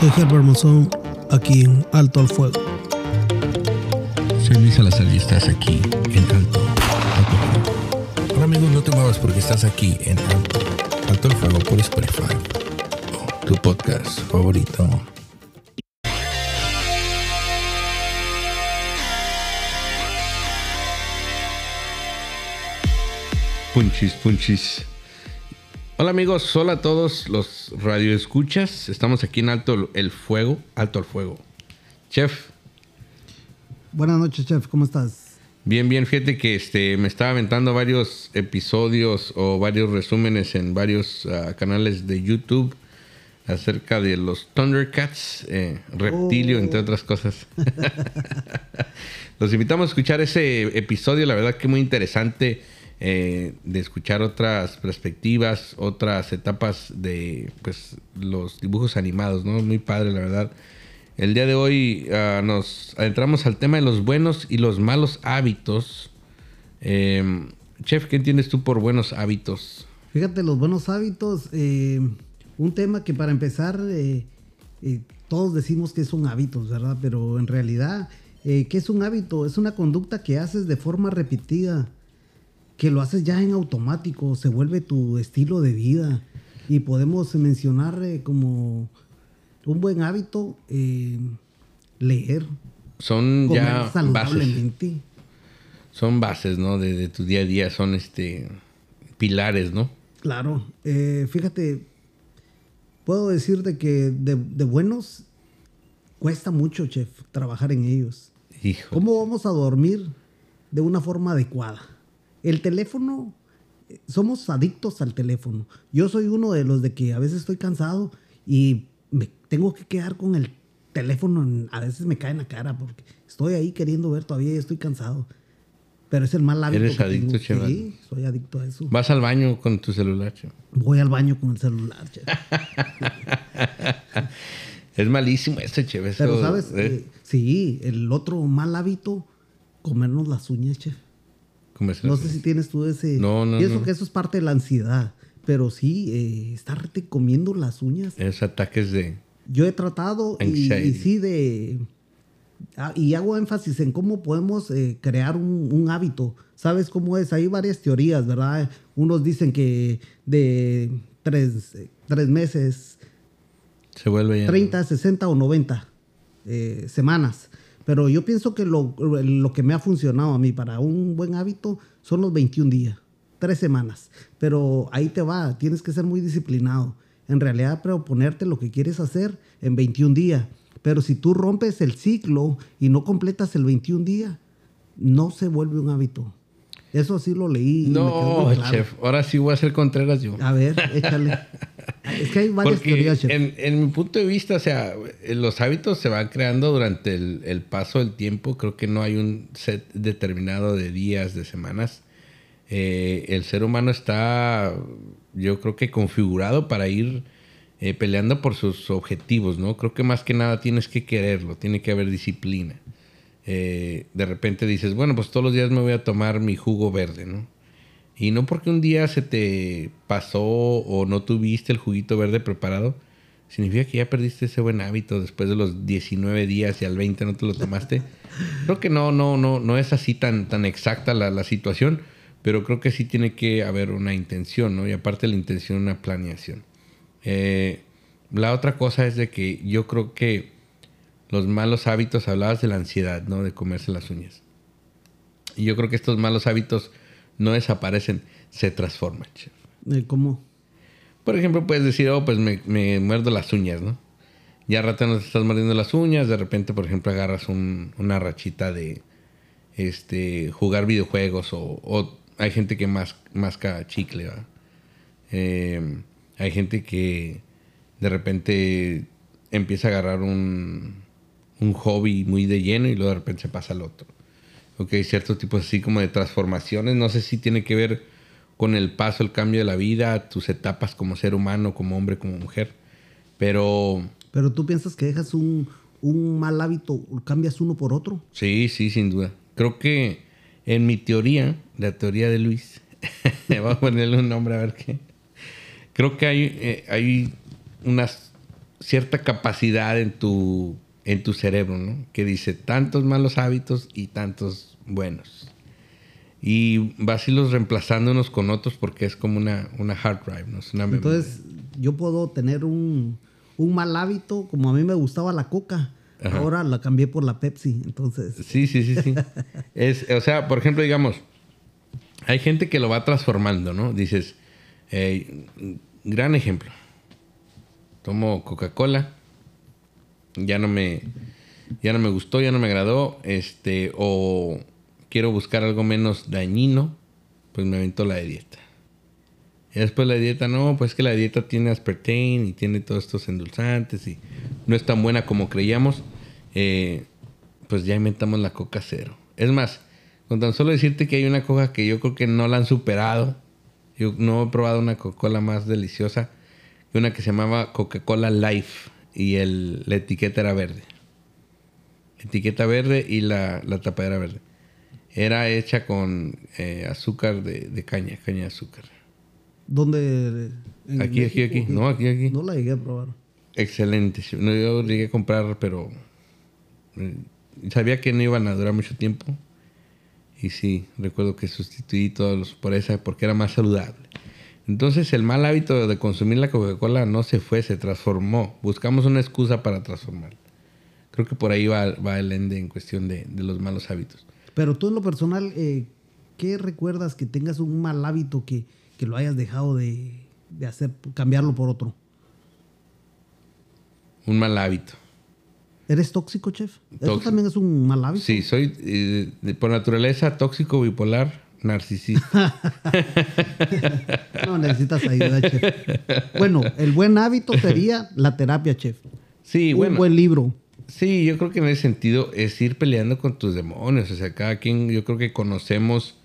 Soy Herbert Monzón, aquí en Alto al Fuego. Soy Luis Salazar y estás aquí en Alto, Alto al Fuego. Ahora amigos, no te muevas porque estás aquí en Alto, Alto al Fuego por Spotify, tu podcast favorito. Punchis, punchis. Hola amigos, hola a todos los radioescuchas. Estamos aquí en Alto el Fuego, Alto al Fuego. Chef. Buenas noches, chef, ¿cómo estás? Bien, bien, fíjate que este, me estaba aventando varios episodios o varios resúmenes en varios uh, canales de YouTube acerca de los Thundercats, eh, Reptilio, Oh. entre otras cosas. los invitamos a escuchar ese episodio, la verdad que muy interesante eh, de escuchar otras perspectivas, otras etapas de pues los dibujos animados, ¿no? Muy padre, la verdad. El día de hoy ah, nos adentramos al tema de los buenos y los malos hábitos. Eh, Chef, ¿qué entiendes tú por buenos hábitos? Fíjate, los buenos hábitos, eh, un tema que para empezar, eh, eh, todos decimos que son hábitos, ¿verdad? Pero en realidad, eh, ¿qué es un hábito? Es una conducta que haces de forma repetida, que lo haces ya en automático, se vuelve tu estilo de vida. Y podemos mencionar eh, como un buen hábito, eh, leer, Son comer ya bases. saludablemente. Son bases, ¿no? De, de tu día a día, son este pilares, ¿no? Claro, eh, fíjate, puedo decirte que de, de buenos cuesta mucho, chef, trabajar en ellos. Hijo. ¿Cómo vamos a dormir de una forma adecuada? El teléfono, somos adictos al teléfono. Yo soy uno de los de que a veces estoy cansado y me tengo que quedar con el teléfono, en- a veces me cae en la cara porque estoy ahí queriendo ver todavía y estoy cansado. Pero es el mal hábito. ¿Eres que adicto, tengo. chaval? Sí, soy adicto a eso. Vas al baño con tu celular, chef. Voy al baño con el celular, chef. Es malísimo ese, chef. Pero, ¿sabes? ¿eh? Eh, sí, el otro mal hábito, comernos las uñas, chef. No sé si tienes tú ese... No, no, Pienso no. que eso es parte de la ansiedad. Pero sí, eh, estarte comiendo las uñas. Esos ataques de... Yo he tratado y, sí de... ah, y hago énfasis en cómo podemos eh, crear un, un hábito. ¿Sabes cómo es? Hay varias teorías, ¿verdad? Unos dicen que de tres, tres meses Se vuelve ya... 30, 60 o 90 eh, semanas. Pero yo pienso que lo, lo que me ha funcionado a mí para un buen hábito son los 21 días, tres semanas. Pero ahí te va, tienes que ser muy disciplinado. En realidad, proponerte lo que quieres hacer en 21 días. Pero si tú rompes el ciclo y no completas el 21 día, no se vuelve un hábito. Eso sí lo leí. y me quedó No, claro. chef. Ahora sí voy a ser Contreras yo. A ver, échale. es que hay varias Porque teorías, en, en mi punto de vista, o sea, los hábitos se van creando durante el, el paso del tiempo. Creo que no hay un set determinado de días, de semanas. Eh, el ser humano está, yo creo que configurado para ir eh, peleando por sus objetivos, ¿no? Creo que más que nada tienes que quererlo, tiene que haber disciplina. Eh, de repente dices, bueno, pues todos los días me voy a tomar mi jugo verde, ¿no? Y no porque un día se te pasó o no tuviste el juguito verde preparado, significa que ya perdiste ese buen hábito después de los 19 días y al 20 no te lo tomaste. creo que no, no, no, no es así tan, tan exacta la, la situación, pero creo que sí tiene que haber una intención, ¿no? Y aparte de la intención, una planeación. Eh, la otra cosa es de que yo creo que los malos hábitos, hablabas de la ansiedad, ¿no? De comerse las uñas. Y yo creo que estos malos hábitos no desaparecen, se transforman. chef. ¿Cómo? Por ejemplo, puedes decir, oh, pues me, me muerdo las uñas, ¿no? Ya rato no te estás mordiendo las uñas, de repente, por ejemplo, agarras un- una rachita de este jugar videojuegos o, o hay gente que mas, masca chicle, ¿verdad? Eh, hay gente que de repente empieza a agarrar un, un hobby muy de lleno y luego de repente se pasa al otro. Ok, ciertos tipos así como de transformaciones. No sé si tiene que ver con el paso, el cambio de la vida, tus etapas como ser humano, como hombre, como mujer. Pero Pero tú piensas que dejas un, un mal hábito, cambias uno por otro. sí, sí, sin duda. Creo que en mi teoría, la teoría de Luis, Vamos a ponerle un nombre a ver qué. Creo que hay, eh, hay unas cierta capacidad en tu, en tu cerebro, ¿no? Que dice tantos malos hábitos y tantos buenos. Y vas a irlos reemplazando unos con otros porque es como una, una hard drive, ¿no? Es una. Entonces, yo puedo tener un, un mal hábito, como a mí me gustaba la coca. Ajá. Ahora la cambié por la Pepsi. Entonces, Sí, sí, sí, sí. es, o sea, por ejemplo, digamos, hay gente que lo va transformando, ¿no? Dices, eh, gran ejemplo. Tomo Coca-Cola, ya no me, ya no me gustó, ya no me agradó, este, o quiero buscar algo menos dañino, pues me avento la de dieta. Y después la dieta, no, pues que la dieta tiene aspartame y tiene todos estos endulzantes y no es tan buena como creíamos. Eh, pues ya inventamos la coca cero. Es más, con tan solo decirte que hay una coca que yo creo que no la han superado. Yo no he probado una Coca-Cola más deliciosa que una que se llamaba Coca-Cola Life y el, la etiqueta era verde. Etiqueta verde y la, la tapadera verde. Era hecha con eh, azúcar de, de caña, caña de azúcar. ¿dónde? en Aquí, aquí, México? aquí. No, aquí, aquí. No la llegué a probar. Excelente. No, yo llegué a comprar, pero eh, sabía que no iban a durar mucho tiempo. Y sí, recuerdo que sustituí todos los por esa porque era más saludable. Entonces el mal hábito de consumir la Coca-Cola no se fue, se transformó. Buscamos una excusa para transformar. Creo que por ahí va, va el ende en cuestión de, de los malos hábitos. Pero tú en lo personal, eh, ¿qué recuerdas que tengas un mal hábito que, que lo hayas dejado de, de hacer, cambiarlo por otro? Un mal hábito. ¿Eres tóxico, chef? Eso Tóxico. también es un mal hábito. Sí, soy eh, por naturaleza tóxico, bipolar, narcisista. No necesitas ayuda, chef. Bueno, el buen hábito sería la terapia, chef. Sí, un bueno. buen libro. Sí, yo creo que en ese sentido es ir peleando con tus demonios. O sea, cada quien, yo creo que conocemos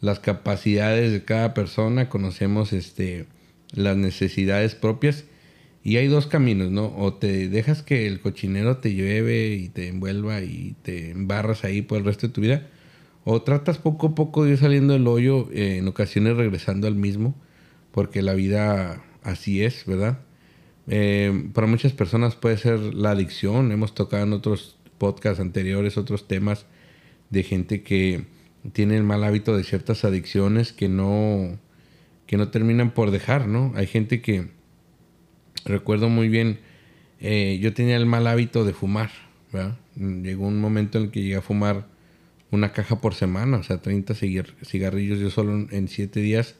las capacidades de cada persona, conocemos este, las necesidades propias. Y hay dos caminos, ¿no? O te dejas que el cochinero te lleve y te envuelva y te embarras ahí por el resto de tu vida. O tratas poco a poco de ir saliendo del hoyo, eh, en ocasiones regresando al mismo, porque la vida así es, ¿verdad? Eh, para muchas personas puede ser la adicción. Hemos tocado en otros podcasts anteriores otros temas de gente que tiene el mal hábito de ciertas adicciones que no, que no terminan por dejar, ¿no? Hay gente que, recuerdo muy bien, eh, yo tenía el mal hábito de fumar, ¿verdad? Llegó un momento en el que llegué a fumar una caja por semana, o sea, 30 cigar- cigarrillos. Yo solo en- en 7 días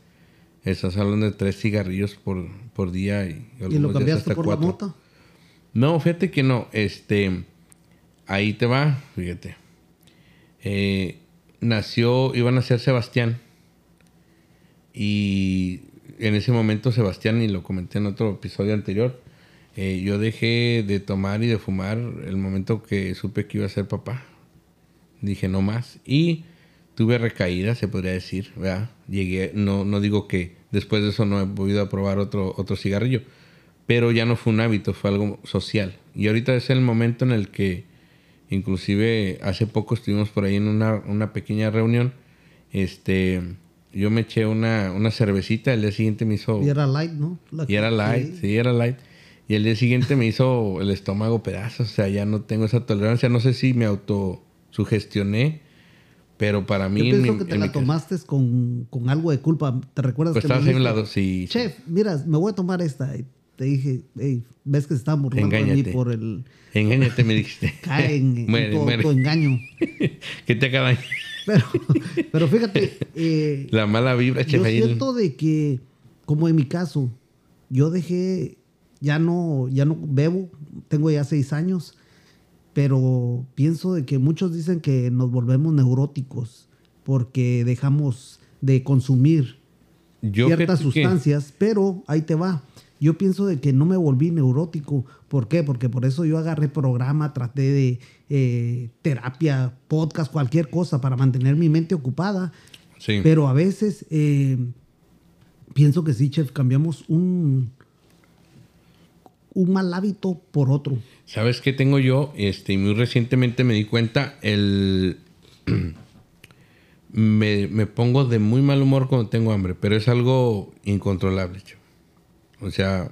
estás hablando de 3 cigarrillos por, por día. Y, ¿Y lo cambiaste hasta por la cuatro. mota? No, fíjate que no. Este, ahí te va, fíjate. Eh, nació, iba a nacer Sebastián. Y en ese momento Sebastián, y lo comenté en otro episodio anterior, eh, yo dejé de tomar y de fumar el momento que supe que iba a ser papá. Dije no más. Y tuve recaídas, se podría decir, ¿verdad? Llegué, no, no digo que después de eso no he podido a probar otro, otro cigarrillo, pero ya no fue un hábito, fue algo social. Y ahorita es el momento en el que, inclusive hace poco estuvimos por ahí en una, una pequeña reunión, este, yo me eché una, una cervecita, el día siguiente me hizo... Y era light, ¿no? La Y era light, sí. era light. Y el día siguiente me hizo el estómago pedazos, o sea, ya no tengo esa tolerancia. No sé si me autosugestioné, pero para mí... Yo en pienso que te en la tomaste con, con algo de culpa. ¿Te recuerdas Pues que estabas a un lado, sí. Chef, mira, me voy a tomar esta. Y te dije, hey, ves que se está burlando de mí por el... Engáñate, me dijiste. Cae en, en muere, todo, engaño. ¿Qué te acaba Pero, pero fíjate, eh, La mala vibra, chef. yo siento de que, como en mi caso, yo dejé, ya no, ya no bebo, tengo ya seis años, pero pienso de que muchos dicen que nos volvemos neuróticos porque dejamos de consumir Yo ciertas que- sustancias, pero ahí te va. Yo pienso de que no me volví neurótico. ¿Por qué? Porque por eso yo agarré programa, traté de eh, terapia, podcast, cualquier cosa para mantener mi mente ocupada. Sí. Pero a veces eh, pienso que sí, chef, cambiamos un, un mal hábito por otro. ¿Sabes qué tengo yo? Este, y muy recientemente me di cuenta, el... me, me pongo de muy mal humor cuando tengo hambre, pero es algo incontrolable. O sea,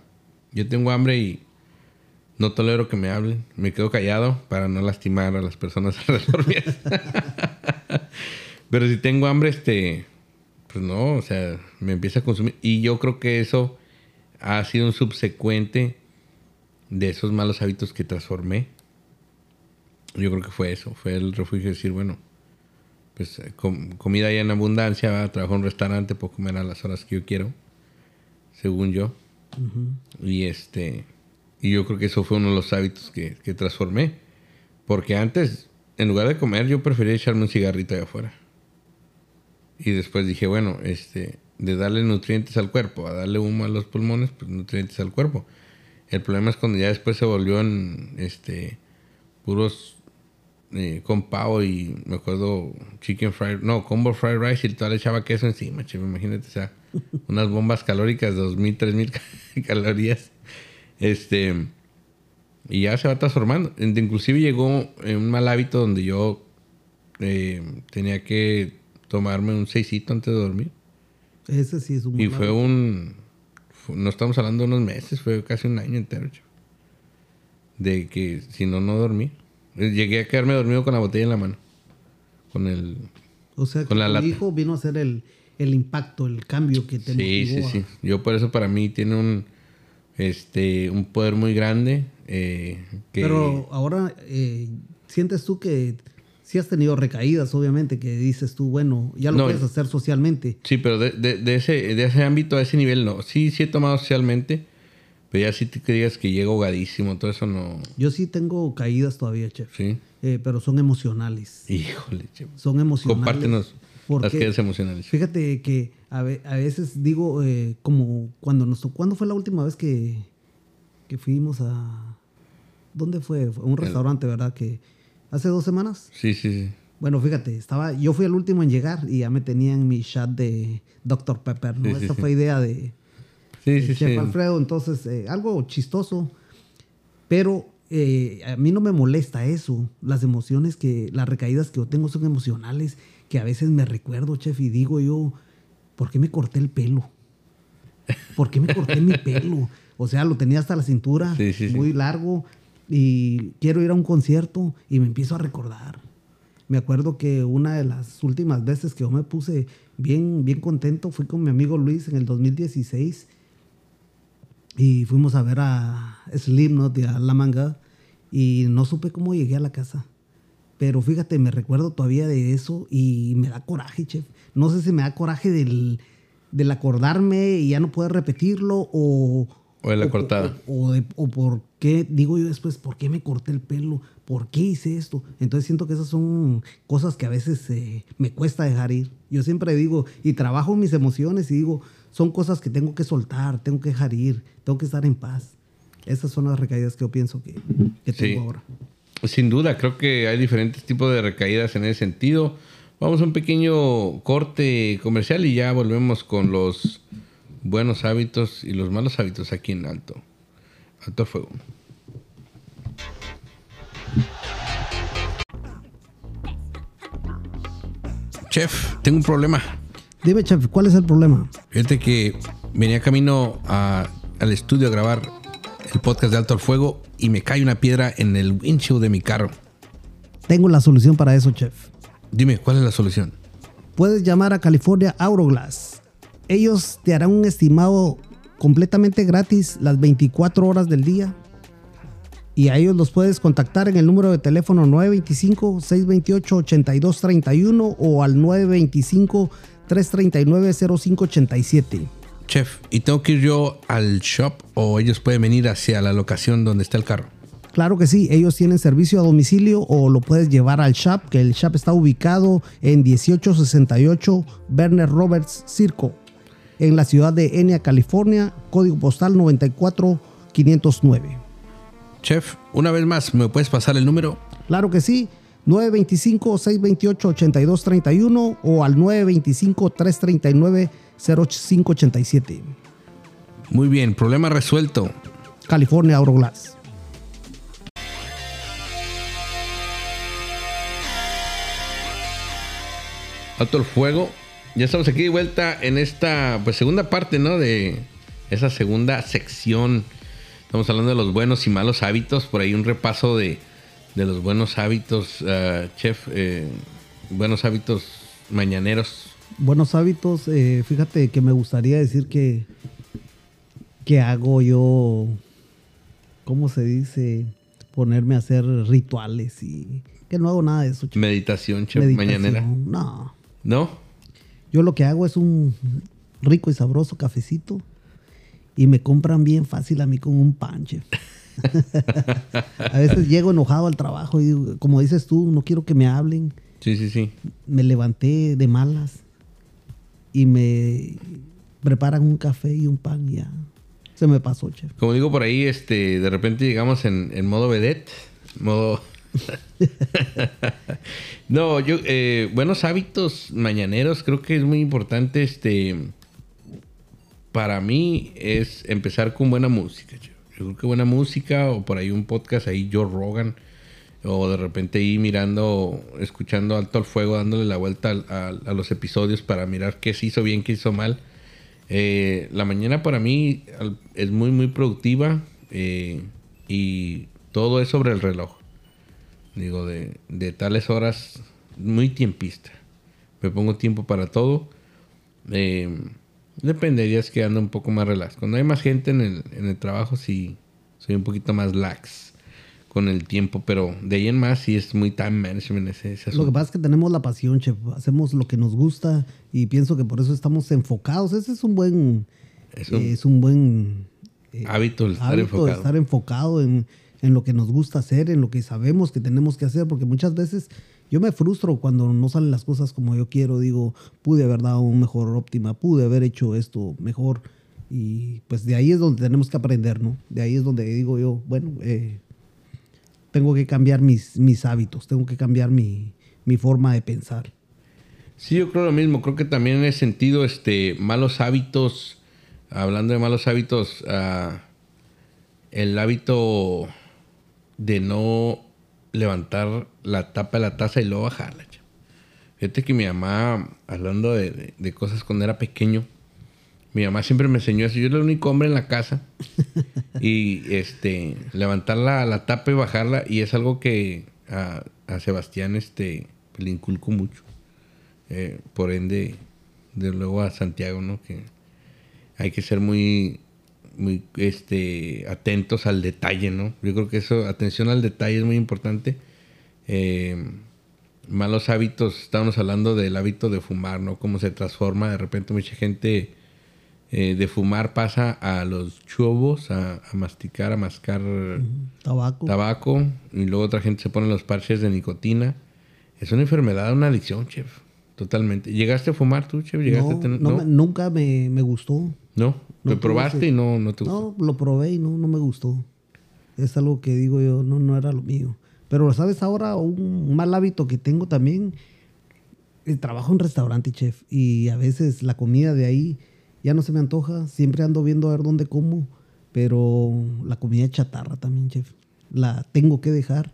yo tengo hambre y No tolero que me hablen. Me quedo callado para no lastimar a las personas alrededor mías. Pero si tengo hambre, este, pues no, o sea, me empieza a consumir. Y yo creo que eso ha sido un subsecuente de esos malos hábitos que transformé. Yo creo que fue eso, fue el refugio de decir, bueno, pues comida ya en abundancia, trabajo en un restaurante, puedo comer a las horas que yo quiero, según yo. Y este, y yo creo que eso fue uno de los hábitos que, que transformé. Porque antes, en lugar de comer, yo prefería echarme un cigarrito allá afuera. Y después dije, bueno, este, de darle nutrientes al cuerpo, a darle humo a los pulmones, pues nutrientes al cuerpo. El problema es cuando ya después se volvió en este puros eh, con pavo y me acuerdo chicken fried, no, combo fried rice y todo le echaba queso encima, che, imagínate, o sea, unas bombas calóricas de 2000, 3000 calorías. Este y ya se va transformando. Inclusive llegó en un mal hábito donde yo eh, tenía que tomarme un seisito antes de dormir. Ese sí es un Y fue un. No estamos hablando de unos meses, fue casi un año entero. De que si no, no dormí. Llegué a quedarme dormido con la botella en la mano. Con el. O sea, con la hijo vino a ser el, el impacto, el cambio que te Sí, sí, sí. Yo por eso para mí tiene un. Este, un poder muy grande. Eh, Pero ahora, eh, ¿sientes tú que sí has tenido recaídas, obviamente, que dices tú, bueno, ya lo puedes hacer socialmente. Sí, pero de, de, ese, de ese ámbito, a ese nivel, no. Sí, sí he tomado socialmente, pero ya sí te digas que llego ahogadísimo, todo eso no. Yo sí tengo caídas todavía, chef. Sí. Eh, pero son emocionales. Híjole, chef. Son emocionales. Compártenos las caídas emocionales. Fíjate que a, veces digo, eh, como cuando nos ¿cuándo fue la última vez que, que fuimos a. ¿Dónde fue? un restaurante, ¿verdad? Que hace dos semanas. Sí, sí, sí. Bueno, fíjate, estaba, yo fui el último en llegar y ya me tenían mi chat de Dr. Pepper, ¿no? Esa fue idea de, sí, sí, Chef Alfredo. Entonces, eh, algo chistoso, pero eh, a mí no me molesta eso. Las emociones que, las recaídas que yo tengo son emocionales, que a veces me recuerdo, chef, y digo yo, ¿por qué me corté el pelo? ¿Por qué me corté mi pelo? O sea, lo tenía hasta la cintura, muy largo y quiero ir a un concierto y me empiezo a recordar. Me acuerdo que una de las últimas veces que yo me puse bien, bien contento fui con mi amigo Luis en el 2016 y fuimos a ver a Slipknot y a La Manga y no supe cómo llegué a la casa. Pero fíjate, me recuerdo todavía de eso y me da coraje, chef. No sé si me da coraje del, del acordarme y ya no poder repetirlo o, o de la cortada. O, o, por qué, digo yo después, ¿por qué me corté el pelo? ¿Por qué hice esto? Entonces siento que esas son cosas que a veces eh, me cuesta dejar ir. Yo siempre digo, y trabajo mis emociones y digo, son cosas que tengo que soltar, tengo que dejar ir, tengo que estar en paz. Esas son las recaídas que yo pienso que, tengo ahora. Sin duda, creo que hay diferentes tipos de recaídas en ese sentido. Vamos a un pequeño corte comercial y ya volvemos con los buenos hábitos y los malos hábitos aquí en Alto. Alto Fuego. Chef, tengo un problema. Dime, chef, ¿cuál es el problema? Fíjate que venía camino al estudio a grabar el podcast de Alto al Fuego y me cae una piedra en el windshield de mi carro. Tengo la solución para eso, chef. Dime, ¿cuál es la solución? Puedes llamar a California Auroglass ellos te harán un estimado completamente gratis las 24 horas del día. Y a ellos los puedes contactar en el número de teléfono 925-628-8231 o al 925-339-0587. Chef, ¿y tengo que ir yo al shop o ellos pueden venir hacia la locación donde está el carro? Claro que sí, ellos tienen servicio a domicilio o lo puedes llevar al shop, que el shop está ubicado en 1868 Werner Roberts Circo en la ciudad de Enya, California, código postal 94509. Chef, una vez más, ¿me puedes pasar el número? Claro que sí, 925-628-8231 o al 925-339-0587. Muy bien, problema resuelto. California Auroglass. Alto el fuego, ya estamos aquí de vuelta en esta pues, segunda parte, ¿no? De esa segunda sección Estamos hablando de los buenos y malos hábitos. Por ahí un repaso de, de los buenos hábitos, uh, chef. Eh, buenos hábitos mañaneros. Buenos hábitos, eh, fíjate que me gustaría decir que, que hago yo, ¿cómo se dice? Ponerme a hacer rituales y que no hago nada de eso. Chef. Meditación, chef, mañanera. No. ¿No? Yo lo que hago es un rico y sabroso cafecito y me compran bien fácil a mí con un pan, chef. a veces llego enojado al trabajo y digo, como dices tú, no quiero que me hablen. Sí, sí, sí. Me levanté de malas y me preparan un café y un pan y ya. Se me pasó, chef. Como digo por ahí, este, de repente llegamos en, en modo vedette, modo... no, yo, eh, buenos hábitos mañaneros, creo que es muy importante, este, para mí es empezar con buena música. Yo creo que buena música o por ahí un podcast ahí Joe Rogan o de repente ahí mirando, escuchando alto al fuego, dándole la vuelta a, a, los episodios para mirar qué se hizo bien, qué hizo mal. Eh, la mañana para mí es muy, muy productiva eh, y todo es sobre el reloj. Digo, de, de, tales horas, muy tiempista. Me pongo tiempo para todo. Eh, depende días que ando un poco más relax. Cuando hay más gente en el, en el trabajo, sí, soy un poquito más lax con el tiempo, pero de ahí en más sí es muy time management ese, ese Lo que pasa es que tenemos la pasión, chef. Hacemos lo que nos gusta y pienso que por eso estamos enfocados. Ese es un buen... Es un, eh, es un buen... Eh, hábito el estar hábito enfocado. estar enfocado en, en, lo que nos gusta hacer, en lo que sabemos que tenemos que hacer, porque muchas veces yo me frustro cuando no salen las cosas como yo quiero. Digo, pude haber dado un mejor óptima, pude haber hecho esto mejor. Y pues de ahí es donde tenemos que aprender, ¿no? De ahí es donde digo yo, bueno, eh, tengo que cambiar mis, mis hábitos, tengo que cambiar mi, mi, forma de pensar. Sí, yo creo lo mismo. Creo que también en ese sentido, este, malos hábitos, hablando de malos hábitos, uh, el hábito de no levantar la tapa de la taza y luego bajarla. Fíjate que mi mamá, hablando de, de, de cosas cuando era pequeño, mi mamá siempre me enseñó eso. Yo era el único hombre en la casa. y este, levantar la, la, tapa y bajarla. Y es algo que a, a Sebastián este, le inculco mucho. Eh, por ende, de luego a Santiago, ¿no? Que hay que ser muy, muy este, atentos al detalle, ¿no? Yo creo que eso, atención al detalle es muy importante. Eh, malos hábitos, estábamos hablando del hábito de fumar, ¿no? Cómo se transforma. De repente mucha gente eh, de fumar pasa a los chubos, a, a masticar, a mascar tabaco. tabaco. Y luego otra gente se pone los parches de nicotina. Es una enfermedad, una adicción, chef. Totalmente. ¿Llegaste a fumar tú, chef? ¿Llegaste no, a tener... no, Me, nunca me, me, gustó. ¿No? ¿Lo probaste ese... y no, no te gustó? No, lo probé y no, no me gustó. Es algo que digo yo, no, no era lo mío. Pero, ¿sabes? Ahora un mal hábito que tengo también, el trabajo en restaurante, chef. Y a veces la comida de ahí ya no se me antoja. Siempre ando viendo a ver dónde como. Pero la comida chatarra también, chef. La tengo que dejar.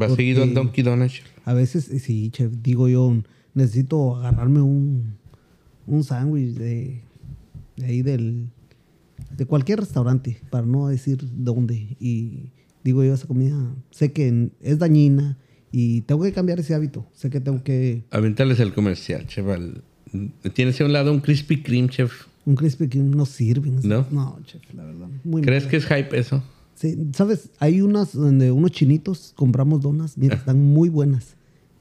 ¿Va seguido al Donkey Donuts? A veces, sí, chef. Digo yo, necesito agarrarme un, un sándwich de, de ahí del... De cualquier restaurante, para no decir dónde. Y digo yo, esa comida sé que es dañina y tengo que cambiar ese hábito. Sé que tengo que... Aventarles el comercial, chaval. Tienes a un lado un Krispy Kreme, chef. Un Krispy Kreme no sirve. ¿No? No, chef, la verdad. Muy ¿Crees mal. que es hype eso? Sí, ¿sabes? Hay unas donde unos chinitos compramos donas. Mira, Ah. están muy buenas.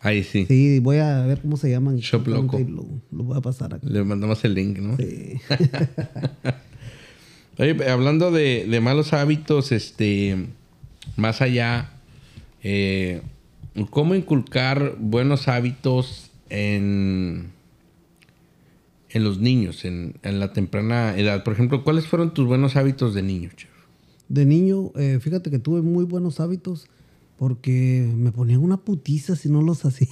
Ahí sí. Sí, voy a ver cómo se llaman. Shop Loco. Lo, lo, voy a pasar aquí. Le mandamos el link, ¿no? Sí. Oye, hablando de, de, malos hábitos, este, más allá, eh, ¿cómo inculcar buenos hábitos en, en los niños, en, en, la temprana edad? Por ejemplo, ¿cuáles fueron tus buenos hábitos de niño, chef? De niño, eh, fíjate que tuve muy buenos hábitos porque me ponían una putiza si no los hacía.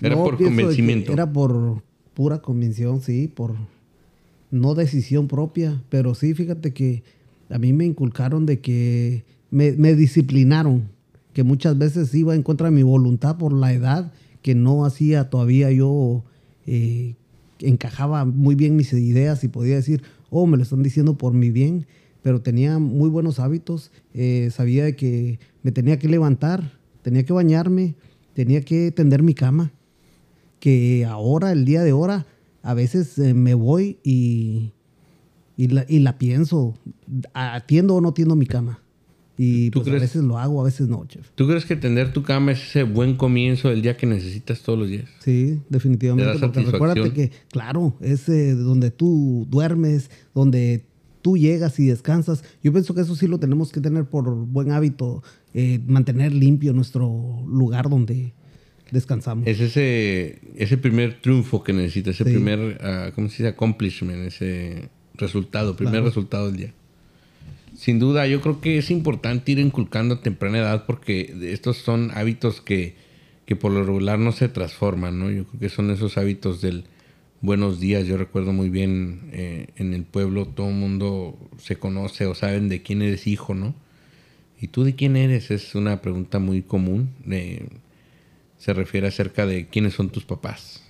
era no, por convencimiento. Era por pura convicción, sí, por no decisión propia, pero sí, fíjate que a mí me inculcaron de que me, me, disciplinaron, que muchas veces iba en contra de mi voluntad por la edad, que no hacía todavía yo, eh, encajaba muy bien mis ideas y podía decir, oh, me lo están diciendo por mi bien, pero tenía muy buenos hábitos. Eh, sabía de que me tenía que levantar, tenía que bañarme, tenía que tender mi cama. Que ahora, el día de ahora, a veces eh, me voy y, y, la, y la pienso, atiendo o no atiendo mi cama. Y pues, a veces lo hago, a veces no, chef. ¿Tú crees que tender tu cama es ese buen comienzo del día que necesitas todos los días? Sí, definitivamente. Porque recuérdate que, claro, es eh, donde tú duermes, donde tú llegas y descansas. Yo pienso que eso sí lo tenemos que tener por buen hábito, eh, mantener limpio nuestro lugar donde descansamos. Es ese, ese primer triunfo que necesitas, ese primer, uh, ¿cómo se dice? Accomplishment, ese resultado, primer resultado del día. Sin duda, yo creo que es importante ir inculcando a temprana edad porque estos son hábitos que, que por lo regular no se transforman, ¿no? Yo creo que son esos hábitos del buenos días. Yo recuerdo muy bien eh, en el pueblo todo el mundo se conoce o saben de quién eres hijo, ¿no? ¿Y tú de quién eres? Es una pregunta muy común. se refiere acerca de quiénes son tus papás.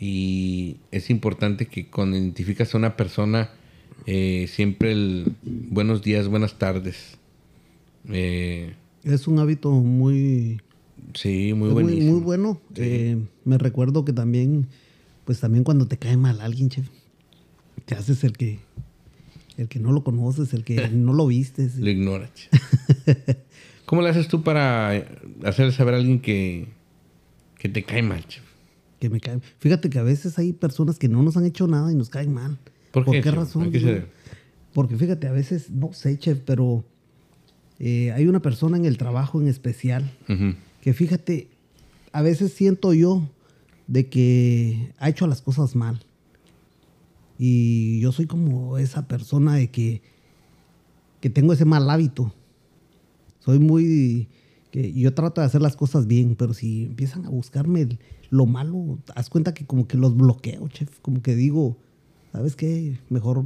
Y es importante que cuando identificas a una persona eh, siempre el buenos días, buenas tardes. Eh, es un hábito muy... Sí, muy, muy, muy, bueno. Me recuerdo que también, pues también cuando te cae mal alguien, chef, te haces el que, el que no lo conoces, el que no lo vistes. Lo ignoras. ¿Cómo le haces tú para hacer saber a alguien que, que te cae mal, chef? Que me cae. Fíjate que a veces hay personas que no nos han hecho nada y nos caen mal. ¿Por, qué, razón? Porque fíjate, a veces, no sé, chef, pero eh, hay una persona en el trabajo en especial que fíjate, a veces siento yo de que ha hecho las cosas mal. Y yo soy como esa persona de que, que tengo ese mal hábito. Soy muy... que yo trato de hacer las cosas bien, pero si empiezan a buscarme lo malo, haz cuenta que como que los bloqueo, chef. Como que digo, ¿sabes qué? Mejor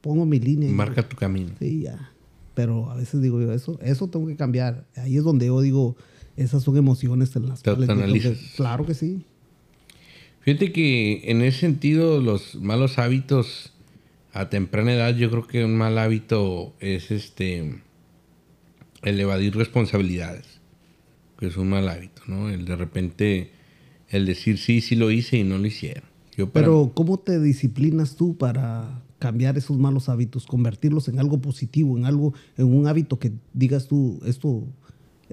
pongo mi línea. Marca tu camino. Sí, ya. Pero a veces digo yo, eso, eso tengo que cambiar. Ahí es donde yo digo, esas son emociones en las ¿Te cuales... claro que sí. Fíjate que en ese sentido los malos hábitos a temprana edad, yo creo que un mal hábito es este el evadir responsabilidades. Que es un mal hábito, ¿no? El de repente, el decir sí, sí lo hice y no lo hicieron. Pero ¿cómo te disciplinas tú para cambiar esos malos hábitos, convertirlos en algo positivo, en algo, en un hábito que digas tú, esto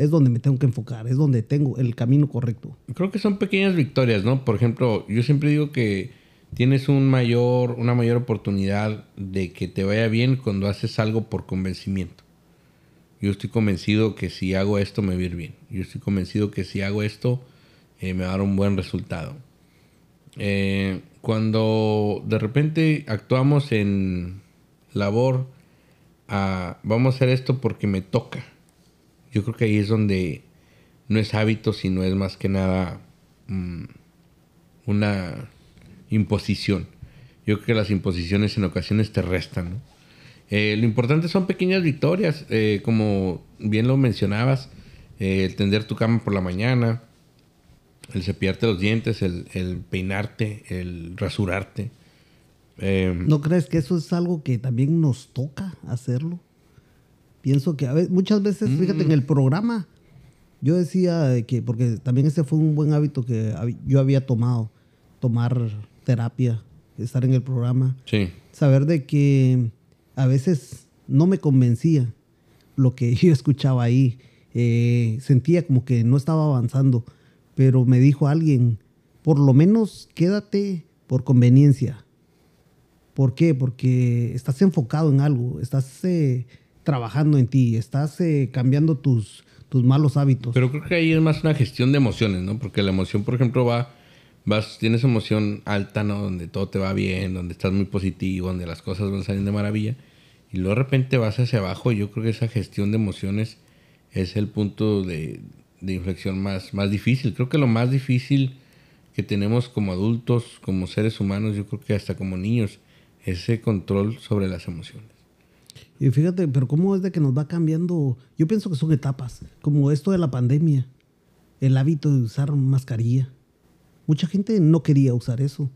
es donde me tengo que enfocar, es donde tengo el camino correcto? Creo que son pequeñas victorias, ¿no? Por ejemplo, yo siempre digo que tienes un mayor, una mayor oportunidad de que te vaya bien cuando haces algo por convencimiento. Yo estoy convencido que si hago esto me va a ir bien. Yo estoy convencido que si hago esto eh, me va a dar un buen resultado. Eh, cuando de repente actuamos en labor, vamos a hacer esto porque me toca. Yo creo que ahí es donde no es hábito, sino es más que nada mm, una imposición. Yo creo que las imposiciones en ocasiones te restan. Eh, lo importante son pequeñas victorias, eh, como bien lo mencionabas, el tender tu cama por la mañana, el cepillarte los dientes, el, peinarte, el rasurarte. ¿No crees que eso es algo que también nos toca hacerlo? Pienso que a veces, muchas veces, fíjate, en mm. el programa, yo decía que, porque también ese fue un buen hábito que yo había tomado, tomar terapia, estar en el programa. Sí. Saber de que a veces no me convencía lo que yo escuchaba ahí. Eh, sentía como que no estaba avanzando pero me dijo alguien, por lo menos quédate por conveniencia. ¿Por qué? Porque estás enfocado en algo, estás eh, trabajando en ti, estás eh, cambiando tus, tus malos hábitos. Pero creo que ahí es más una gestión de emociones, ¿no? Porque la emoción, por ejemplo, va, vas, tienes emoción alta, ¿no? Donde todo te va bien, donde estás muy positivo, donde las cosas van saliendo de maravilla. Y luego de repente vas hacia abajo. Y yo creo que esa gestión de emociones es el punto de, de inflexión más, más difícil. Creo que lo más difícil que tenemos como adultos, como seres humanos, yo creo que hasta como niños, es ese control sobre las emociones. Y fíjate, pero cómo es de que nos va cambiando, yo pienso que son etapas, como esto de la pandemia, el hábito de usar mascarilla. Mucha gente no quería usar eso.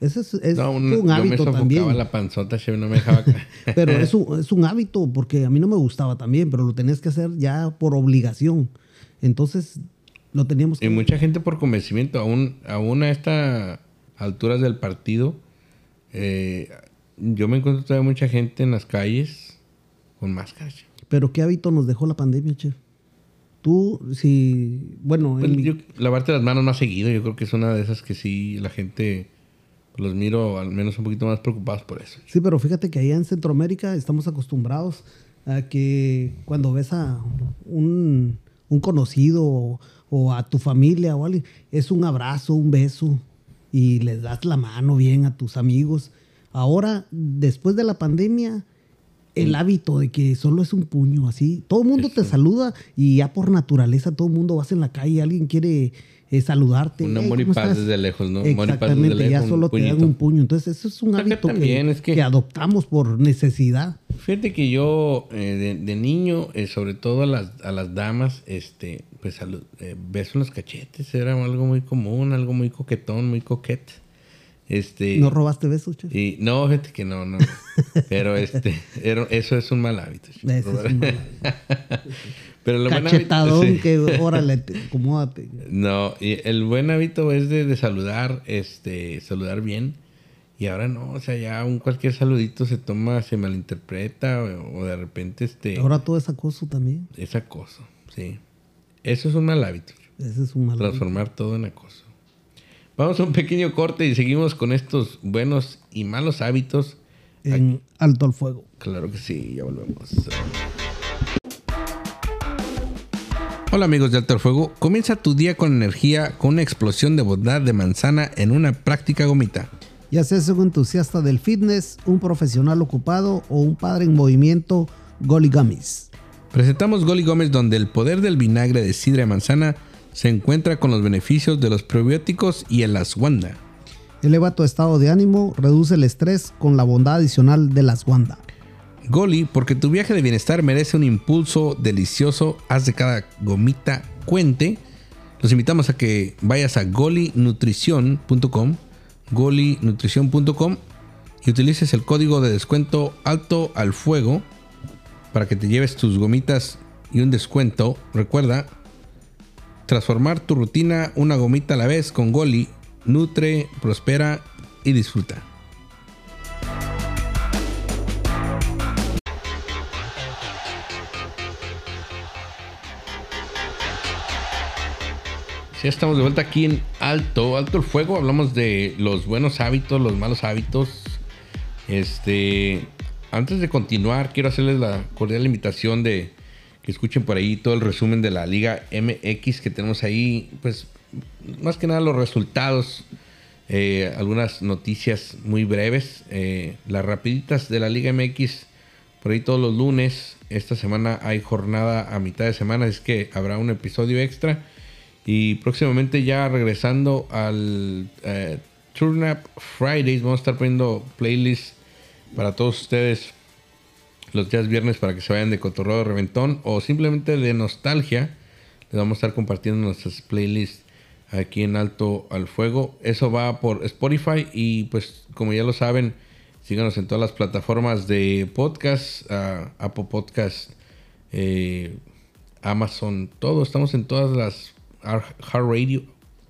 Ese es, es No, un, un- yo me hábito también. la panzota, chef, no me dejaba... Pero es un, es un hábito, porque a mí no me gustaba también, pero lo tenías que hacer ya por obligación. Entonces, lo teníamos que Y mucha gente por convencimiento, aún, aún a estas alturas del partido, eh, yo me encuentro todavía mucha gente en las calles con máscaras. chef. Pero ¿qué hábito nos dejó la pandemia, chef? Tú, si... Bueno, en Pues, yo- lavarte las manos más seguido, yo creo que es una de esas que sí la gente los miro al menos un poquito más preocupados por eso. Sí, pero fíjate que allá en Centroamérica estamos acostumbrados a que cuando ves a un, un conocido o, o a tu familia o alguien, es un abrazo, un beso y les das la mano bien a tus amigos. Ahora, después de la pandemia, el hábito de que solo es un puño así, todo el mundo te saluda y ya por naturaleza todo el mundo vas en la calle, alguien quiere eh, saludarte. Un "Hey, amor y ¿cómo paz estás?". desde lejos, ¿no? Y desde Exactamente, ya lejos, un solo te dan un puño. Entonces, eso es un Acá hábito que, también, es que- que adoptamos por necesidad. Fíjate que yo eh, de, de niño, eh, sobre todo a las, a las damas, este, pues salu- eh, beso en los cachetes, era algo muy común, algo muy coquetón, muy coquete. Este, ¿No robaste besos, chef? y no, fíjate que no, no. Pero este, era- eso es un mal hábito. Ese es un mal Pero lo buen hábito- Cachetadón sí. que, órale, te- acomódate. No, y el buen hábito es de, de saludar, este, saludar bien. Y ahora no, o sea, ya un cualquier saludito se toma, se malinterpreta o, o de repente este Ahora todo es acoso también. es acoso, sí. Eso es un mal hábito, Ese es un mal hábito. transformar todo en acoso. Vamos a un pequeño corte y seguimos con estos buenos y malos hábitos. En alto al fuego. Claro que sí, ya volvemos. Hola amigos de Alto al Fuego, comienza tu día con energía, con una explosión de bondad de manzana en una práctica gomita. Ya seas un entusiasta del fitness, un profesional ocupado o un padre en movimiento, Goligamis. Presentamos Goli Gómez donde el poder del vinagre de sidra de manzana se encuentra con los beneficios de los probióticos y el aswanda. Eleva tu estado de ánimo, reduce el estrés con la bondad adicional de las Wanda. Goli, porque tu viaje de bienestar merece un impulso delicioso, haz de cada gomita cuente. Los invitamos a que vayas a golinutrición.com, golinutrición.com y utilices el código de descuento alto al fuego para que te lleves tus gomitas y un descuento. Recuerda, transformar tu rutina una gomita a la vez con Goli, nutre, prospera y disfruta. Sí, estamos de vuelta aquí en Alto, Alto el Fuego. Hablamos de los buenos hábitos, los malos hábitos. Este, antes de continuar, quiero hacerles la cordial invitación de escuchen por ahí todo el resumen de la Liga MX que tenemos ahí. Pues, más que nada los resultados, eh, algunas noticias muy breves, eh, las rapiditas de la Liga MX por ahí todos los lunes. Esta semana hay jornada a mitad de semana, es que habrá un episodio extra. Y próximamente ya regresando al eh, Turn Up Fridays, vamos a estar poniendo playlists para todos ustedes los días viernes para que se vayan de cotorreo de reventón o simplemente de nostalgia. Les vamos a estar compartiendo nuestras playlists aquí en Alto al Fuego. Eso va por Spotify y pues como ya lo saben, síganos en todas las plataformas de podcast, ah, Apple Podcast, eh, Amazon, todo. Estamos en todas las Heart Radio.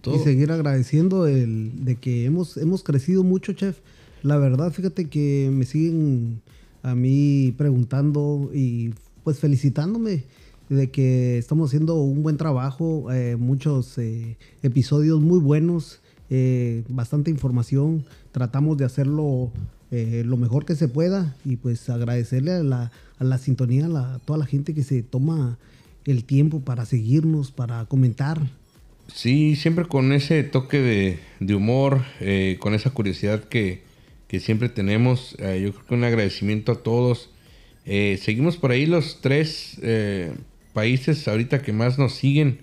Y seguir agradeciendo el, de que hemos, hemos crecido mucho, chef. La verdad, fíjate que me siguen a mí preguntando y pues felicitándome de que estamos haciendo un buen trabajo, eh, muchos eh, episodios muy buenos, eh, bastante información. Tratamos de hacerlo lo mejor que se pueda y pues agradecerle a la, a la sintonía, a, la- a toda la gente que se toma el tiempo para seguirnos, para comentar. Sí, siempre con ese toque de, de humor, con esa curiosidad que, que siempre tenemos. Eh, yo creo que un agradecimiento a todos. Eh, seguimos por ahí los tres eh, países ahorita que más nos siguen.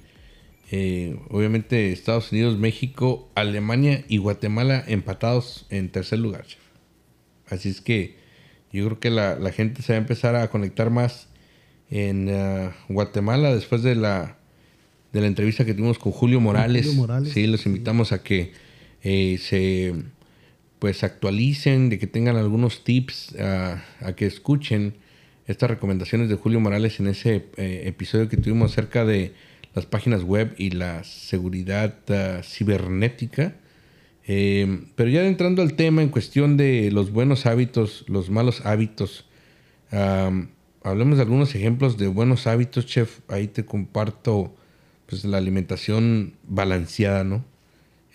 Obviamente Estados Unidos, México, Alemania y Guatemala empatados en tercer lugar. chef. Así es que yo creo que la, la gente se va a empezar a conectar más en Guatemala después de la, de la entrevista que tuvimos con Julio Morales. Julio Morales, Sí, los invitamos a que se pues actualicen, de que tengan algunos tips a, a que escuchen estas recomendaciones de Julio Morales en ese eh, episodio que tuvimos acerca de las páginas web y la seguridad uh, cibernética. Eh, pero ya entrando al tema en cuestión de los buenos hábitos, los malos hábitos, hablemos de algunos ejemplos de buenos hábitos, chef. Ahí te comparto pues, la alimentación balanceada, ¿no?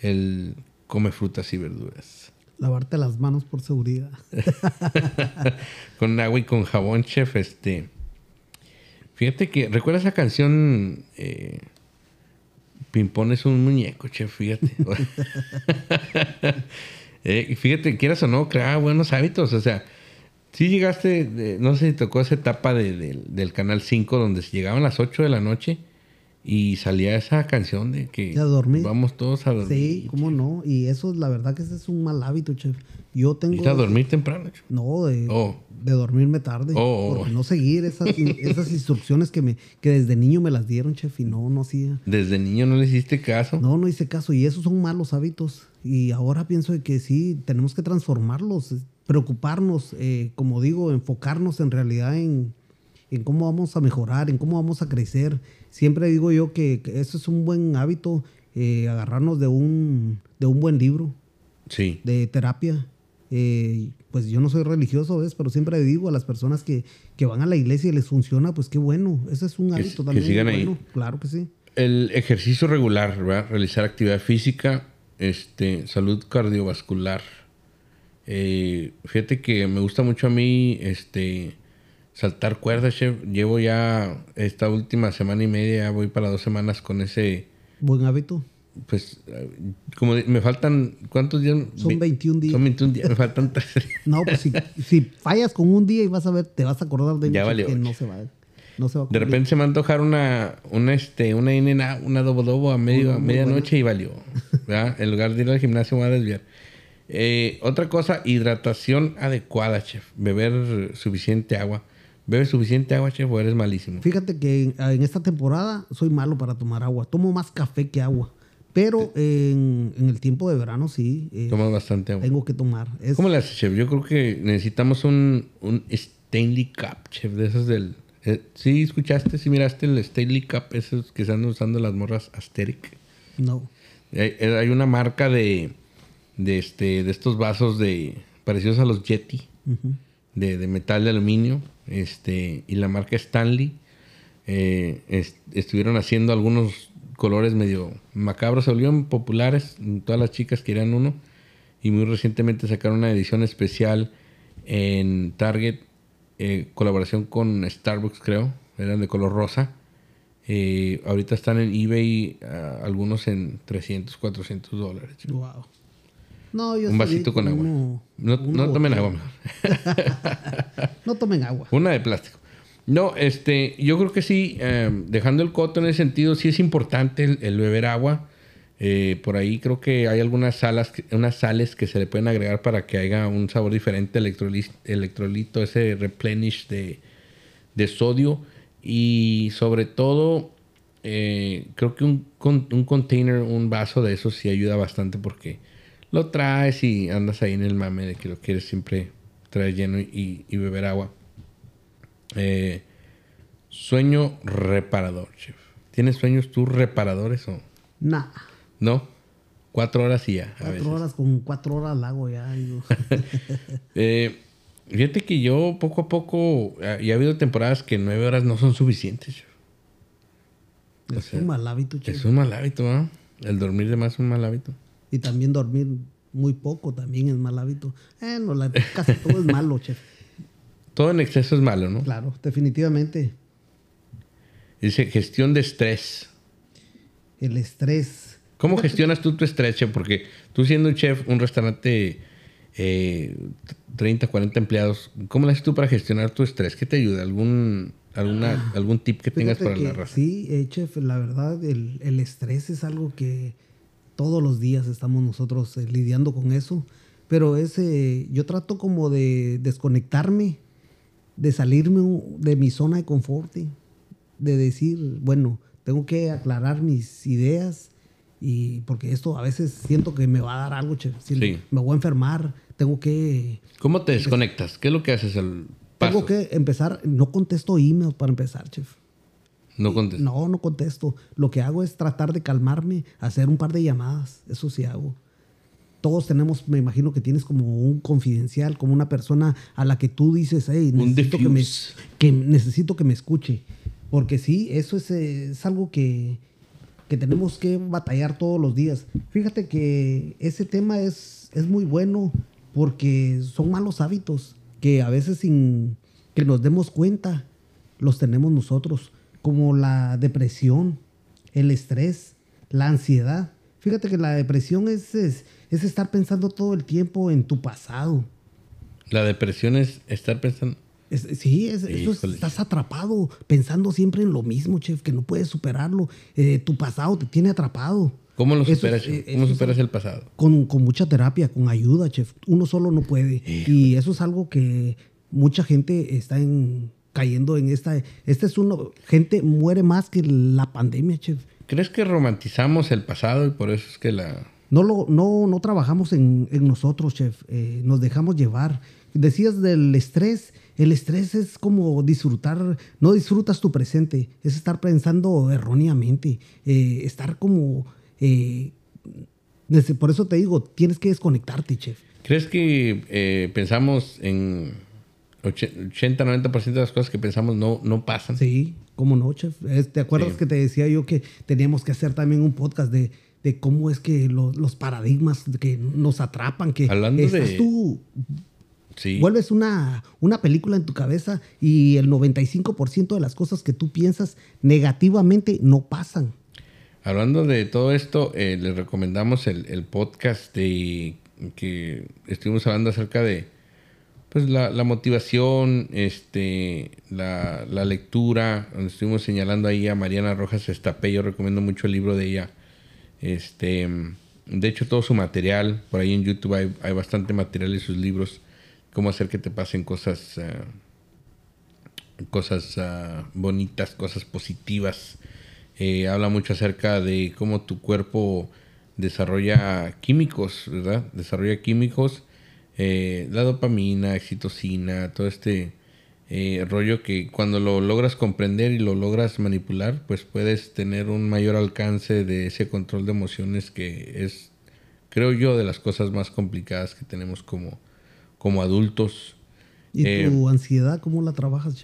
El come frutas y verduras. Lavarte las manos por seguridad. con agua y con jabón, chef. Este. Fíjate que. ¿Recuerdas esa canción? Eh, un muñeco, chef, fíjate. eh, fíjate, quieras o no, crea buenos hábitos. O sea, si llegaste, no sé si tocó esa etapa del Canal 5 donde llegaban las 8 de la noche y salía esa canción de que vamos todos a dormir. Sí, cómo no. Y eso, la verdad que ese es un mal hábito, chef. Yo tengo... a dormir temprano? Chef? No, de, oh. de, dormirme tarde. Oh, oh, porque no seguir esas, esas instrucciones que, me, que desde niño me las dieron, chef, y no, no hacía. ¿Desde niño no le hiciste caso? No, no hice caso. Y esos son malos hábitos. Y ahora pienso que sí, tenemos que transformarlos, preocuparnos, eh, como digo, enfocarnos en realidad en, en cómo vamos a mejorar, en cómo vamos a crecer siempre digo yo que, eso es un buen hábito, eh, agarrarnos de un, de un buen libro. Sí. De terapia. Eh, pues yo no soy religioso, ¿ves? Pero siempre digo a las personas que, van a la iglesia y les funciona, pues qué bueno. Ese es un hábito también. Que sigan ahí. Claro que sí. El ejercicio regular, ¿verdad? Realizar actividad física, este, salud cardiovascular. Eh, fíjate que me gusta mucho a mí, este, saltar cuerdas, chef. Llevo ya esta última semana y media, voy para dos semanas con ese... Buen hábito. Pues, como me faltan, ¿cuántos días? Son 21 días. Son 21 días, me faltan tres. no, pues si, fallas con un día y vas a ver, te vas a acordar de ya valió, que no se va. No se va a de repente se me antojar una, una, este, una una, una dobo dobo a, medio, a medianoche y valió. ¿verdad? En lugar de ir al gimnasio me voy a desviar. Eh, otra cosa, hidratación adecuada, chef. Beber suficiente agua. ¿Bebes suficiente agua, chef, o eres malísimo? Fíjate que en, esta temporada soy malo para tomar agua. Tomo más café que agua. Pero en, el tiempo de verano sí. Eh, Tomas bastante agua. Tengo que tomar. ¿Cómo le haces, chef? Yo creo que necesitamos un, un Stanley Cup, chef, de esos del... Eh, ¿Sí escuchaste, sí miraste el Stanley Cup, esos que están usando las morras Asteric? No. Hay, hay, una marca de, de, este, de estos vasos de parecidos a los Yeti, de, de metal de aluminio este, y la marca Stanley. Eh, estuvieron haciendo algunos colores medio macabros, se volvieron populares, todas las chicas querían uno y muy recientemente sacaron una edición especial en Target, eh, colaboración con Starbucks creo, eran de color rosa. Eh, ahorita están en eBay algunos en 300, 400 dólares. No, yo Un vasito con agua. no, tomen agua. no tomen agua. Una de plástico. No, este, yo creo que sí, em, dejando el coto en ese sentido, sí es importante el, beber agua. Eh, por ahí creo que hay algunas salas, unas sales que se le pueden agregar para que haya un sabor diferente, electrolito, electrolito ese replenish de, de sodio. Y sobre todo, eh, creo que un, un container, un vaso de eso sí ayuda bastante porque lo traes y andas ahí en el mame de que lo quieres siempre traer lleno y, beber agua. Eh, sueño reparador, chef. ¿Tienes sueños tú reparadores o...? Nada. ¿No? Cuatro horas y ya. Cuatro horas, con cuatro horas la hago ya. eh, fíjate que yo poco a poco, ah, y ha habido temporadas que nueve horas no son suficientes. Chef. Es un mal hábito, chef. Es un mal hábito, ¿no? El dormir de más es un mal hábito. Y también dormir muy poco también es mal hábito. Bueno, casi todo es malo, chef. Todo en exceso es malo, ¿no? Claro, definitivamente. Dice gestión de estrés. El estrés. ¿Cómo gestionas tú tu estrés, chef? Porque tú siendo un chef, un restaurante, eh, 30, 40 empleados, ¿cómo lo haces tú para gestionar tu estrés? ¿Qué te ayuda? ¿Algún, alguna, ah, algún tip que tengas para la raza? Sí, eh, chef, la verdad, el, el estrés es algo que todos los días estamos nosotros eh, lidiando con eso. Pero ese, yo trato como de desconectarme, de salirme de mi zona de confort, de decir, bueno, tengo que aclarar mis ideas Y porque esto a veces siento que me va a dar algo, chef. Si Sí. Me voy a enfermar, tengo que... ¿Cómo te desconectas? ¿Qué es lo que haces al Tengo que empezar, no contesto emails para empezar, chef. No contestas. No, no contesto. Lo que hago es tratar de calmarme, hacer un par de llamadas. Eso sí hago. Todos tenemos, me imagino que tienes como un confidencial, como una persona a la que tú dices, hey, necesito que me, que necesito que me escuche. Porque sí, eso es, es algo que, que tenemos que batallar todos los días. Fíjate que ese tema es, es muy bueno porque son malos hábitos que a veces sin que nos demos cuenta los tenemos nosotros, como la depresión, el estrés, la ansiedad. Fíjate que la depresión es, es, es estar pensando todo el tiempo en tu pasado. La depresión es estar pensando. Es- sí, es- eso es- estás atrapado, pensando siempre en lo mismo, chef, que no puedes superarlo. Eh, tu pasado te tiene atrapado. ¿Cómo lo superas? eh, ¿Cómo eso es superas el pasado? Con, con mucha terapia, con ayuda, chef. Uno solo no puede. Y eso es algo que mucha gente está en, cayendo en esta. Este es uno. Gente muere más que la pandemia, chef. ¿Crees que romantizamos el pasado y por eso es que la... No, lo, no, no trabajamos en, en nosotros, chef. Eh, nos dejamos llevar. Decías del estrés. El estrés es como disfrutar, no disfrutas tu presente, es estar pensando erróneamente, eh, estar como... eh, por eso te digo, tienes que desconectarte, chef. ¿Crees que eh, pensamos en 80-90% de las cosas que pensamos no, no pasan? Sí, cómo no, chef. ¿Te acuerdas Sí. que te decía yo que teníamos que hacer también un podcast de, de cómo es que lo- los paradigmas que nos atrapan, que Hablando estás de- tú Sí. Vuelves una, una película en tu cabeza y el 95% de las cosas que tú piensas negativamente no pasan. Hablando de todo esto, eh, les recomendamos el, el podcast de que estuvimos hablando acerca de pues la, la motivación, este, la, la lectura, estuvimos señalando ahí a Mariana Rojas Estapé, yo recomiendo mucho el libro de ella. Este, de hecho, todo su material, por ahí en YouTube hay, hay bastante material de sus libros, cómo hacer que te pasen cosas, ah, cosas ah, bonitas, cosas positivas. Eh, habla mucho acerca de cómo tu cuerpo desarrolla químicos, ¿verdad? Desarrolla químicos, eh, la dopamina, excitocina, todo este eh, rollo que cuando lo logras comprender y lo logras manipular, pues puedes tener un mayor alcance de ese control de emociones que es, creo yo, de las cosas más complicadas que tenemos como, como adultos. ¿Y Eh, tu ansiedad cómo la trabajas?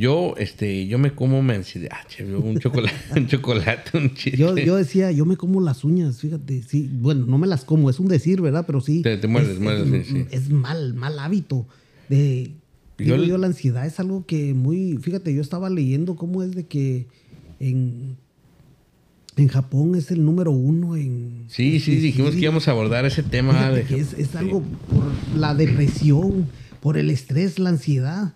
Yo, este, yo me como mi ansiedad, che, un chocolate, un chocolate, un chiste. Yo, yo decía, yo me como las uñas, fíjate, sí, bueno, no me las como, es un decir, ¿verdad? Pero sí. Te- te muerdes, es, muerdes, es- sí, sí. es mal, mal hábito. De, Yo digo yo, la ansiedad es algo que muy, fíjate, yo estaba leyendo cómo es de que en, en Japón es el número uno en... Sí, sí, dijimos que íbamos a abordar ese tema. De- es, es algo por la depresión, por el estrés, la ansiedad.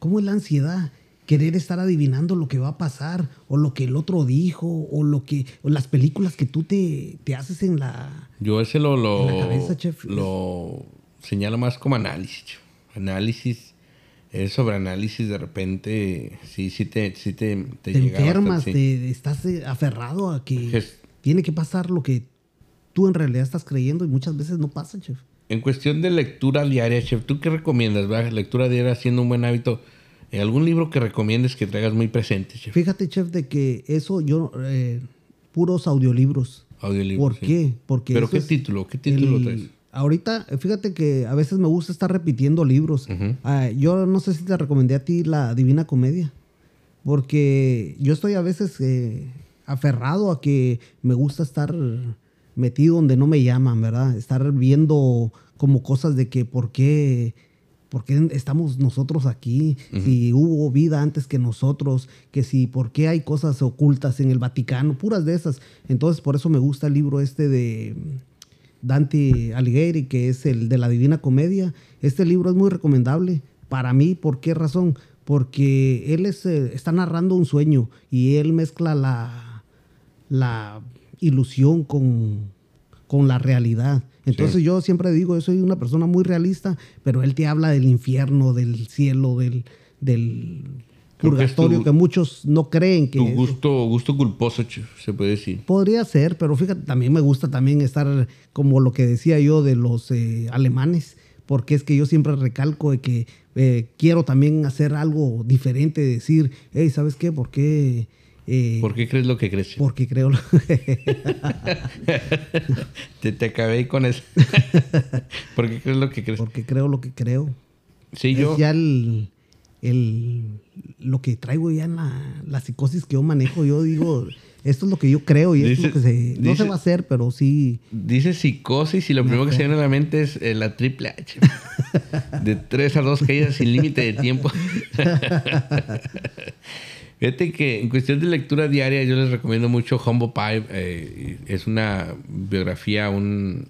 ¿Cómo es la ansiedad? Querer estar adivinando lo que va a pasar, o lo que el otro dijo, o lo que, o las películas que tú te, te haces en la. Yo ese lo, lo, En la cabeza, chef. lo señalo más como análisis. chef. Análisis, es sobre análisis de repente, sí, sí te, sí te, te, Te, llega enfermas, bastante, sí. te, estás eh, aferrado a que tiene que pasar lo que tú en realidad estás creyendo y muchas veces no pasa, chef. En cuestión de lectura diaria, chef, ¿tú qué recomiendas? verdad? Lectura diaria siendo un buen hábito. ¿Eh, ¿Algún libro que recomiendes que traigas muy presente, chef? Fíjate, chef, de que eso yo, eh, puros audiolibros. Audiolibro. ¿Por sí. qué? Porque ¿Pero qué es título? ¿Qué título el- traes? Ahorita, fíjate que a veces me gusta estar repitiendo libros. Ah, yo no sé si te recomendé a ti la Divina Comedia. Porque yo estoy a veces eh, aferrado a que me gusta estar metido donde no me llaman, ¿verdad? Estar viendo como cosas de que por qué, por qué estamos nosotros aquí, si hubo vida antes que nosotros, que si por qué hay cosas ocultas en el Vaticano, puras de esas. Entonces por eso me gusta el libro este de Dante Alighieri, que es el de la Divina Comedia. Este libro es muy recomendable para mí. ¿Por qué razón? Porque él es, eh, está narrando un sueño y él mezcla la, la ilusión con, con la realidad. Entonces Sí. yo siempre digo, yo soy una persona muy realista, pero él te habla del infierno, del cielo, del, del, purgatorio que, muchos no creen que... Tu gusto, gusto culposo, se puede decir. Podría ser, pero fíjate, también me gusta también estar como lo que decía yo de los eh, alemanes, porque es que yo siempre recalco de que eh, quiero también hacer algo diferente, decir, hey, ¿sabes qué? ¿Por qué? Eh, ¿Por qué crees lo que crees? Porque creo. te, te acabé con eso. ¿Por qué crees lo que crees? Porque creo lo que creo. Sí, yo. ya el, lo que traigo ya en la, psicosis que yo manejo. Yo digo, esto es lo que yo creo y esto es lo que se, no se va a hacer, pero sí. Dice psicosis y lo primero que se viene a la mente es eh, la triple H. de tres a dos caídas sin límite de tiempo. Fíjate que en cuestión de lectura diaria yo les recomiendo mucho Humble Pie. Eh, es una biografía, un,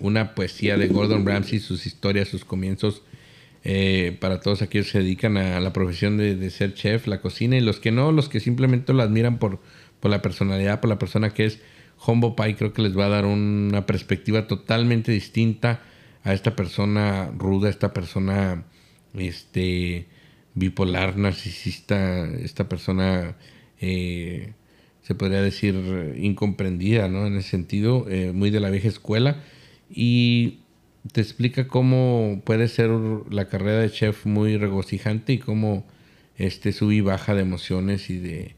una poesía de Gordon Ramsay, sus historias, sus comienzos eh, para todos aquellos que se dedican a la profesión de, ser chef, la cocina, y los que no, los que simplemente lo admiran por, por la personalidad, por la persona que es Humble Pie, creo que les va a dar una perspectiva totalmente distinta a esta persona ruda, esta persona este, bipolar, narcisista, esta persona, eh, se podría decir, incomprendida, ¿no? En ese sentido, eh, muy de la vieja escuela. Y te explica cómo puede ser la carrera de chef muy regocijante y cómo este sube y baja de emociones y de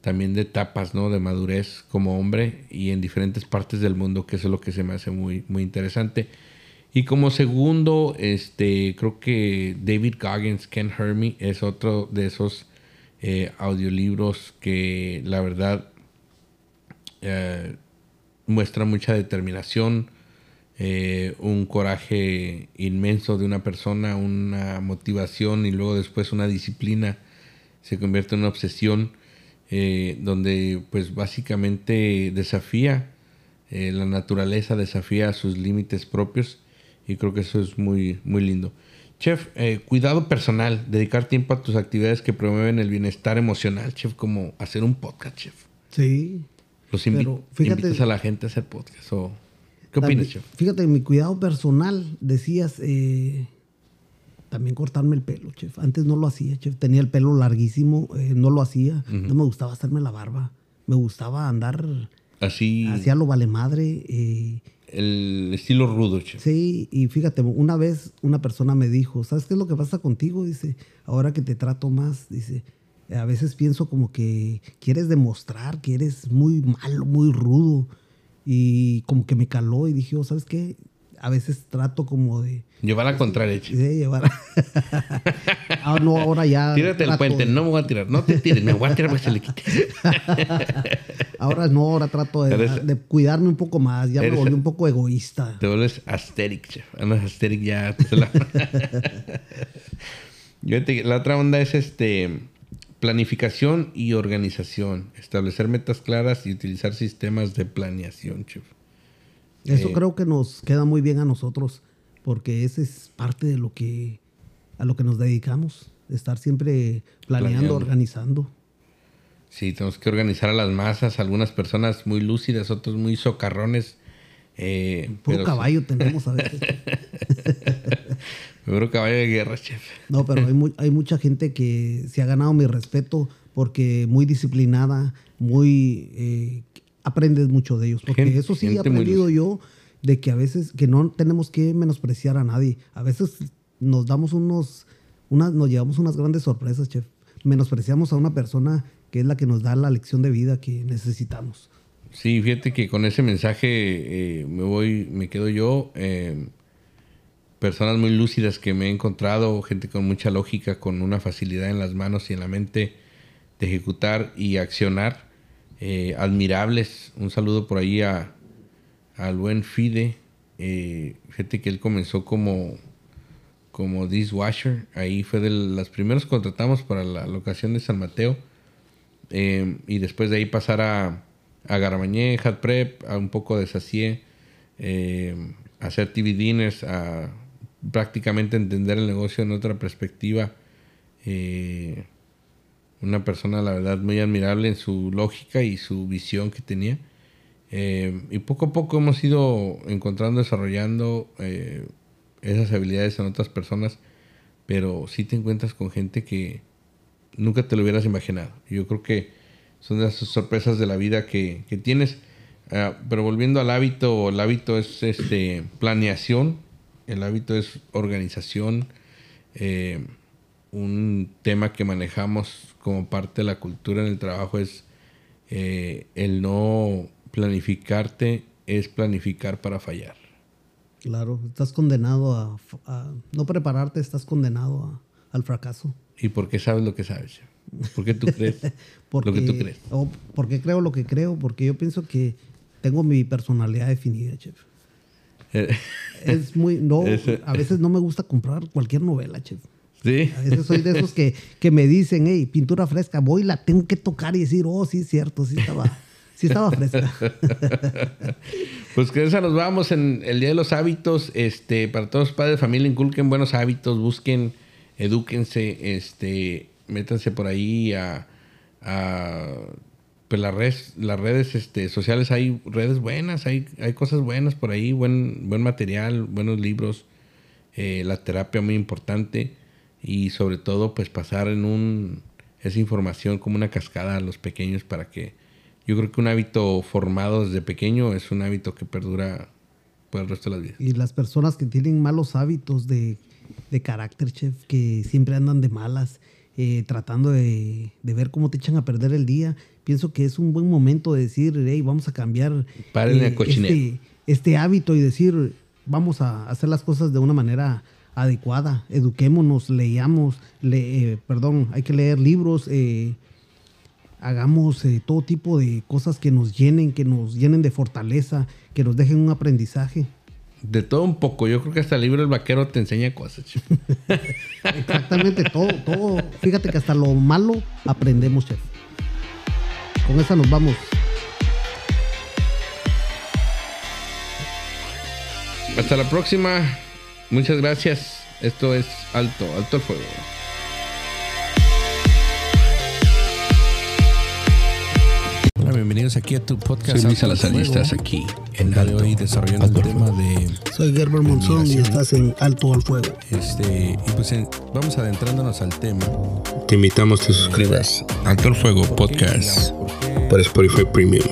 también de etapas, ¿no? De madurez como hombre y en diferentes partes del mundo, que eso es lo que se me hace muy, muy interesante. Y como segundo, este, creo que David Goggins, Ken Hermie, es otro de esos eh, audiolibros que la verdad eh, muestra mucha determinación, eh, un coraje inmenso de una persona, una motivación y luego después una disciplina se convierte en una obsesión donde pues básicamente desafía la naturaleza, desafía sus límites propios y creo que eso es muy, muy lindo. Chef, cuidado personal, dedicar tiempo a tus actividades que promueven el bienestar emocional, chef, como hacer un podcast, chef. Sí. Los invitas a la gente a hacer podcast o... ¿Qué opinas, chef? Fíjate, mi cuidado personal, decías, eh, también cortarme el pelo, chef. Antes no lo hacía, chef. Tenía el pelo larguísimo, eh, no lo hacía. No me gustaba hacerme la barba. Me gustaba andar así. Hacía lo vale madre. El estilo rudo, chef. Sí, y fíjate, una vez una persona me dijo, ¿sabes qué es lo que pasa contigo? Dice, ahora que te trato más, dice, a veces pienso como que quieres demostrar que eres muy malo, muy rudo. Y como que me caló y dije, oh, ¿sabes qué? A veces trato como de... Llevar a contraria. Sí, llevar ah, no, ahora ya... Tírate el puente, no me voy a tirar. No te tires, me voy a tirar para que se le quite. ahora no, ahora trato de, cuidarme un poco más. Ya me volví un poco egoísta. Te vuelves asteric, chef. Andas asteric ya. la otra onda es este Planificación y organización. Establecer metas claras y utilizar sistemas de planeación, chef. Eso eh, creo que nos queda muy bien a nosotros, porque ese es parte de lo que a lo que nos dedicamos, estar siempre planeando, organizando. Sí, tenemos que organizar a las masas, algunas personas muy lúcidas, otros muy socarrones. Eh, Puro caballo tenemos a veces. Puro caballo de guerra, chef. No, pero hay, mucha gente que se ha ganado mi respeto porque muy disciplinada, muy... Eh, aprendes mucho de ellos. Porque eso sí he aprendido yo de que a veces que no tenemos que menospreciar a nadie. A veces nos damos unos... Unas, nos llevamos unas grandes sorpresas, chef. Menospreciamos a una persona que es la que nos da la lección de vida que necesitamos. Sí, fíjate que con ese mensaje eh, me voy, me quedo yo. Eh, personas muy lúcidas que me he encontrado, gente con mucha lógica, con una facilidad en las manos y en la mente de ejecutar y accionar, eh, admirables. Un saludo por ahí a, al buen Fide, eh, gente que él comenzó como, como dishwasher, ahí fue de las primeros que contratamos para la locación de San Mateo, eh, y después de ahí pasar a, a Garamañé, Hat Prep, a un poco de Sacié, hacer TV dinners, a prácticamente entender el negocio en otra perspectiva. Eh, una persona, la verdad, muy admirable en su lógica y su visión que tenía. Eh, y poco a poco hemos ido encontrando, desarrollando eh, esas habilidades en otras personas, pero sí te encuentras con gente que nunca te lo hubieras imaginado. Yo creo que son de esas sorpresas de la vida que, que tienes. Ah, pero volviendo al hábito, el hábito es este planeación, el hábito es organización. Eh, un tema que manejamos como parte de la cultura en el trabajo es eh, el no planificarte, es planificar para fallar. Claro, estás condenado a, no prepararte, estás condenado al fracaso. ¿Y por qué sabes lo que sabes? ¿Por qué tú crees lo que tú crees? O porque creo lo que creo, porque yo pienso que tengo mi personalidad definida, chef. Eh. es muy, no, a veces no me gusta comprar cualquier novela, chef. Sí. A veces soy de esos que, que me dicen, hey, pintura fresca, voy, la tengo que tocar y decir, oh, sí, es cierto, sí estaba. Sí estaba fresca. pues que esa nos vamos en el Día de los Hábitos. Este, para todos los padres de familia, inculquen buenos hábitos, busquen, edúquense, este, métanse por ahí a, pues las redes, las redes este, sociales hay redes buenas, hay, hay cosas buenas por ahí, buen, buen material, buenos libros, eh, la terapia muy importante y sobre todo pues pasar en un esa información como una cascada a los pequeños para que yo creo que un hábito formado desde pequeño es un hábito que perdura por el resto de la vida. Y las personas que tienen malos hábitos de, carácter, chef, que siempre andan de malas, eh, tratando de, ver cómo te echan a perder el día, pienso que es un buen momento de decir, hey, vamos a cambiar eh, este, este, hábito y decir, vamos a hacer las cosas de una manera adecuada, eduquémonos, leamos, le, eh, perdón, hay que leer libros, hagamos eh, todo tipo de cosas que nos llenen, que nos llenen de fortaleza, que nos dejen un aprendizaje. De todo un poco. Yo creo que hasta el libro El Vaquero te enseña cosas. Exactamente, todo, todo. Fíjate que hasta lo malo aprendemos, chef. Con esa nos vamos. Hasta la próxima. Muchas gracias. Esto es Alto, Alto el Fuego. bienvenidos aquí a tu podcast. Soy Luis Salazar estás aquí en el de hoy desarrollando el tema de. Soy Gerber Monzón y estás en Alto al Fuego. Este, y pues vamos adentrándonos al tema. Te invitamos a que suscribas Alto al Fuego Podcast por Spotify Premium.